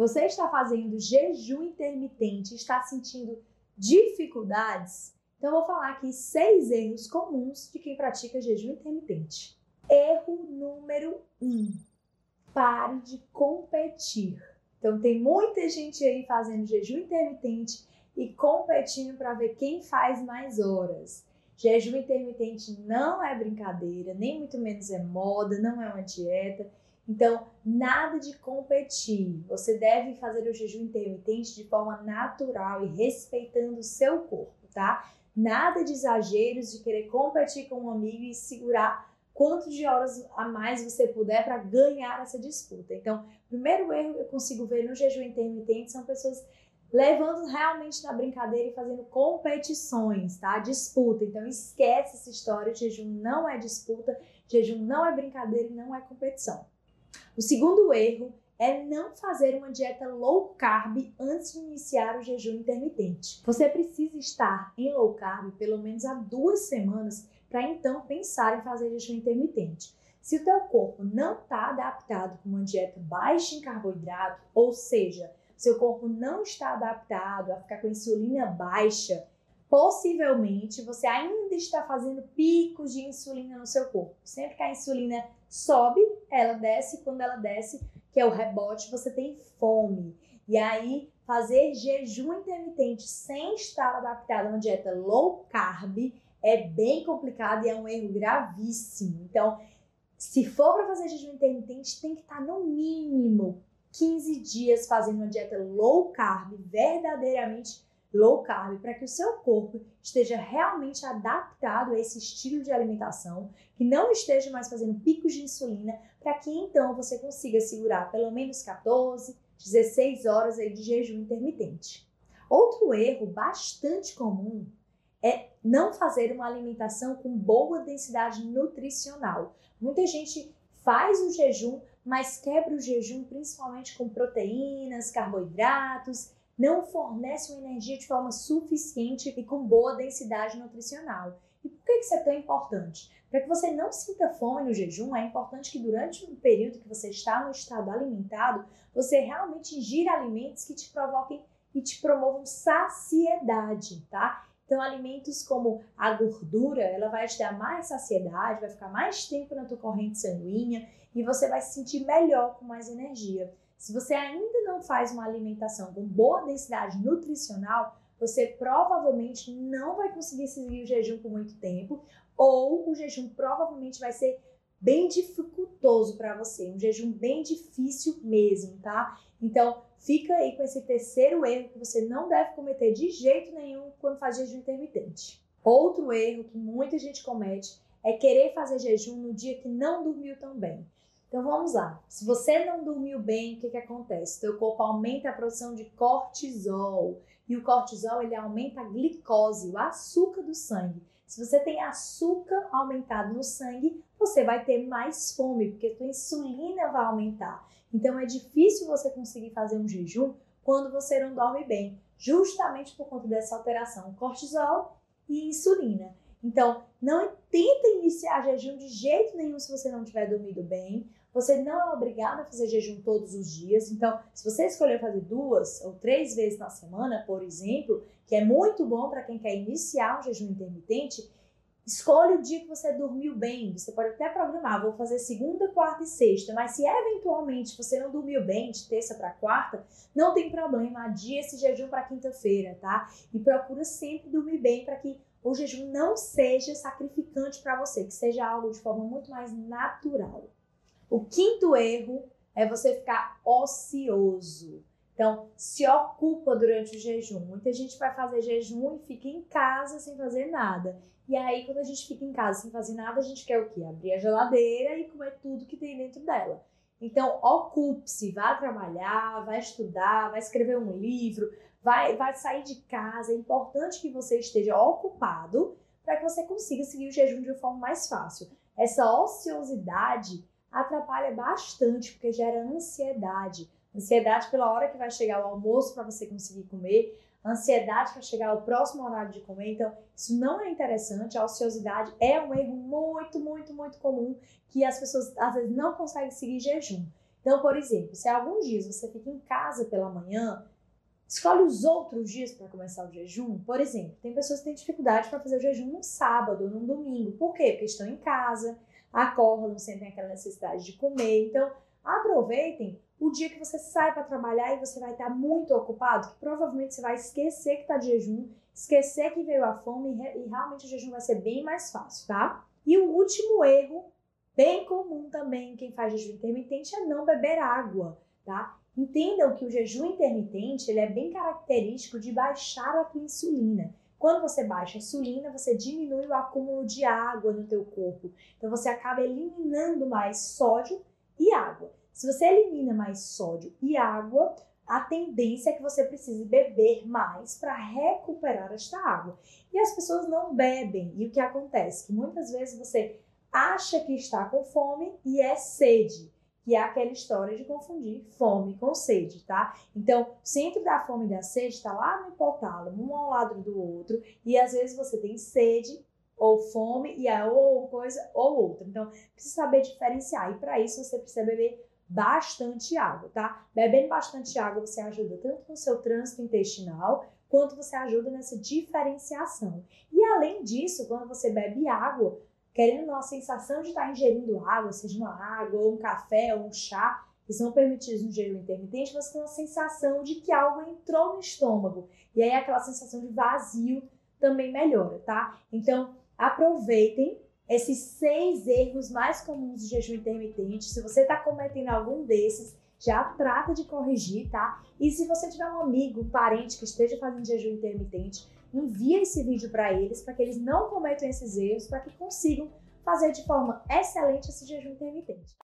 Você está fazendo jejum intermitente, está sentindo dificuldades? Então, vou falar aqui seis erros comuns de quem pratica jejum intermitente. Erro número um: pare de competir. Então, tem muita gente aí fazendo jejum intermitente e competindo para ver quem faz mais horas. Jejum intermitente não é brincadeira, nem muito menos é moda, não é uma dieta. Então, nada de competir. Você deve fazer o jejum intermitente de forma natural e respeitando o seu corpo, tá? Nada de exageros de querer competir com um amigo e segurar quanto de horas a mais você puder para ganhar essa disputa. Então, primeiro erro que eu consigo ver no jejum intermitente são pessoas levando realmente na brincadeira e fazendo competições, tá? Disputa. Então esquece essa história, jejum não é disputa, jejum não é brincadeira e não é competição. O segundo erro é não fazer uma dieta low carb antes de iniciar o jejum intermitente. Você precisa estar em low carb pelo menos há duas semanas para então pensar em fazer jejum intermitente. Se o teu corpo não está adaptado com uma dieta baixa em carboidrato, ou seja, seu corpo não está adaptado a ficar com insulina baixa, possivelmente você ainda está fazendo picos de insulina no seu corpo. Sempre que a insulina sobe, ela desce, quando ela desce, que é o rebote, você tem fome. E aí, fazer jejum intermitente sem estar adaptado a uma dieta low carb é bem complicado e é um erro gravíssimo. Então, se for para fazer jejum intermitente, tem que estar no mínimo 15 dias fazendo uma dieta low carb, verdadeiramente low carb, para que o seu corpo esteja realmente adaptado a esse estilo de alimentação, que não esteja mais fazendo picos de insulina, para que então você consiga segurar pelo menos 14, 16 horas aí de jejum intermitente. Outro erro bastante comum é não fazer uma alimentação com boa densidade nutricional. Muita gente faz o jejum, mas quebra o jejum principalmente com proteínas, carboidratos, não fornece uma energia de forma suficiente e com boa densidade nutricional. E por que isso é tão importante? Para que você não sinta fome no jejum, é importante que durante um período que você está no estado alimentado, você realmente ingira alimentos que te provoquem e te promovam saciedade, tá? Então, alimentos como a gordura, ela vai te dar mais saciedade, vai ficar mais tempo na tua corrente sanguínea e você vai se sentir melhor, com mais energia. Se você ainda não faz uma alimentação com boa densidade nutricional, você provavelmente não vai conseguir seguir o jejum por muito tempo, ou o jejum provavelmente vai ser bem dificultoso para você, um jejum bem difícil mesmo, tá? Então, fica aí com esse terceiro erro que você não deve cometer de jeito nenhum quando faz jejum intermitente. Outro erro que muita gente comete é querer fazer jejum no dia que não dormiu tão bem. Então vamos lá. Se você não dormiu bem, o que, que acontece? Seu corpo aumenta a produção de cortisol. E o cortisol ele aumenta a glicose, o açúcar do sangue. Se você tem açúcar aumentado no sangue, você vai ter mais fome, porque sua insulina vai aumentar. Então é difícil você conseguir fazer um jejum quando você não dorme bem, justamente por conta dessa alteração cortisol e insulina. Então, não tenta iniciar jejum de jeito nenhum se você não tiver dormido bem. Você não é obrigado a fazer jejum todos os dias. Então, se você escolher fazer duas ou três vezes na semana, por exemplo, que é muito bom para quem quer iniciar um jejum intermitente, escolhe o dia que você dormiu bem. Você pode até programar, vou fazer segunda, quarta e sexta, mas se eventualmente você não dormiu bem de terça para quarta, não tem problema, adia esse jejum para quinta-feira, tá? E procura sempre dormir bem para que o jejum não seja sacrificante para você, que seja algo de forma muito mais natural. O quinto erro é você ficar ocioso. Então, se ocupa durante o jejum. Muita gente vai fazer jejum e fica em casa sem fazer nada. E aí, quando a gente fica em casa sem fazer nada, a gente quer o quê? Abrir a geladeira e comer tudo que tem dentro dela. Então, ocupe-se, vá trabalhar, vai estudar, vai escrever um livro, vai, vai sair de casa. É importante que você esteja ocupado para que você consiga seguir o jejum de uma forma mais fácil. Essa ociosidade atrapalha bastante, porque gera ansiedade. Ansiedade pela hora que vai chegar o almoço para você conseguir comer, ansiedade para chegar ao próximo horário de comer. Então, isso não é interessante. A ociosidade é um erro muito, muito, muito comum que as pessoas às vezes não conseguem seguir jejum. Então, por exemplo, se alguns dias você fica em casa pela manhã, escolhe os outros dias para começar o jejum. Por exemplo, tem pessoas que têm dificuldade para fazer o jejum num sábado ou num domingo. Por quê? Porque estão em casa, acordam, sentem aquela necessidade de comer. Então, aproveitem o dia que você sai para trabalhar e você vai estar muito ocupado, que provavelmente você vai esquecer que está de jejum, esquecer que veio a fome e, realmente o jejum vai ser bem mais fácil, tá? E o último erro Bem comum também quem faz jejum intermitente é não beber água, tá? Entendam que o jejum intermitente ele é bem característico de baixar a tua insulina. Quando você baixa a insulina, você diminui o acúmulo de água no teu corpo. Então você acaba eliminando mais sódio e água. Se você elimina mais sódio e água, a tendência é que você precise beber mais para recuperar esta água. E as pessoas não bebem. E o que acontece? Que muitas vezes você acha que está com fome e é sede, que é aquela história de confundir fome com sede, tá? Então, o centro da fome e da sede está lá no hipotálamo, um ao lado do outro, e às vezes você tem sede ou fome e é ou coisa ou outra. Então, precisa saber diferenciar. E para isso você precisa beber bastante água, tá? Bebendo bastante água você ajuda tanto no seu trânsito intestinal, quanto você ajuda nessa diferenciação. E além disso, quando você bebe água, querendo uma sensação de estar ingerindo água, seja uma água, ou um café, ou um chá, que são permitidos no jejum intermitente, você tem uma sensação de que algo entrou no estômago. E aí aquela sensação de vazio também melhora, tá? Então, aproveitem esses seis erros mais comuns do jejum intermitente. Se você está cometendo algum desses, já trata de corrigir, tá? E se você tiver um amigo, parente que esteja fazendo jejum intermitente, envia esse vídeo para eles, para que eles não cometam esses erros, para que consigam fazer de forma excelente esse jejum intermitente.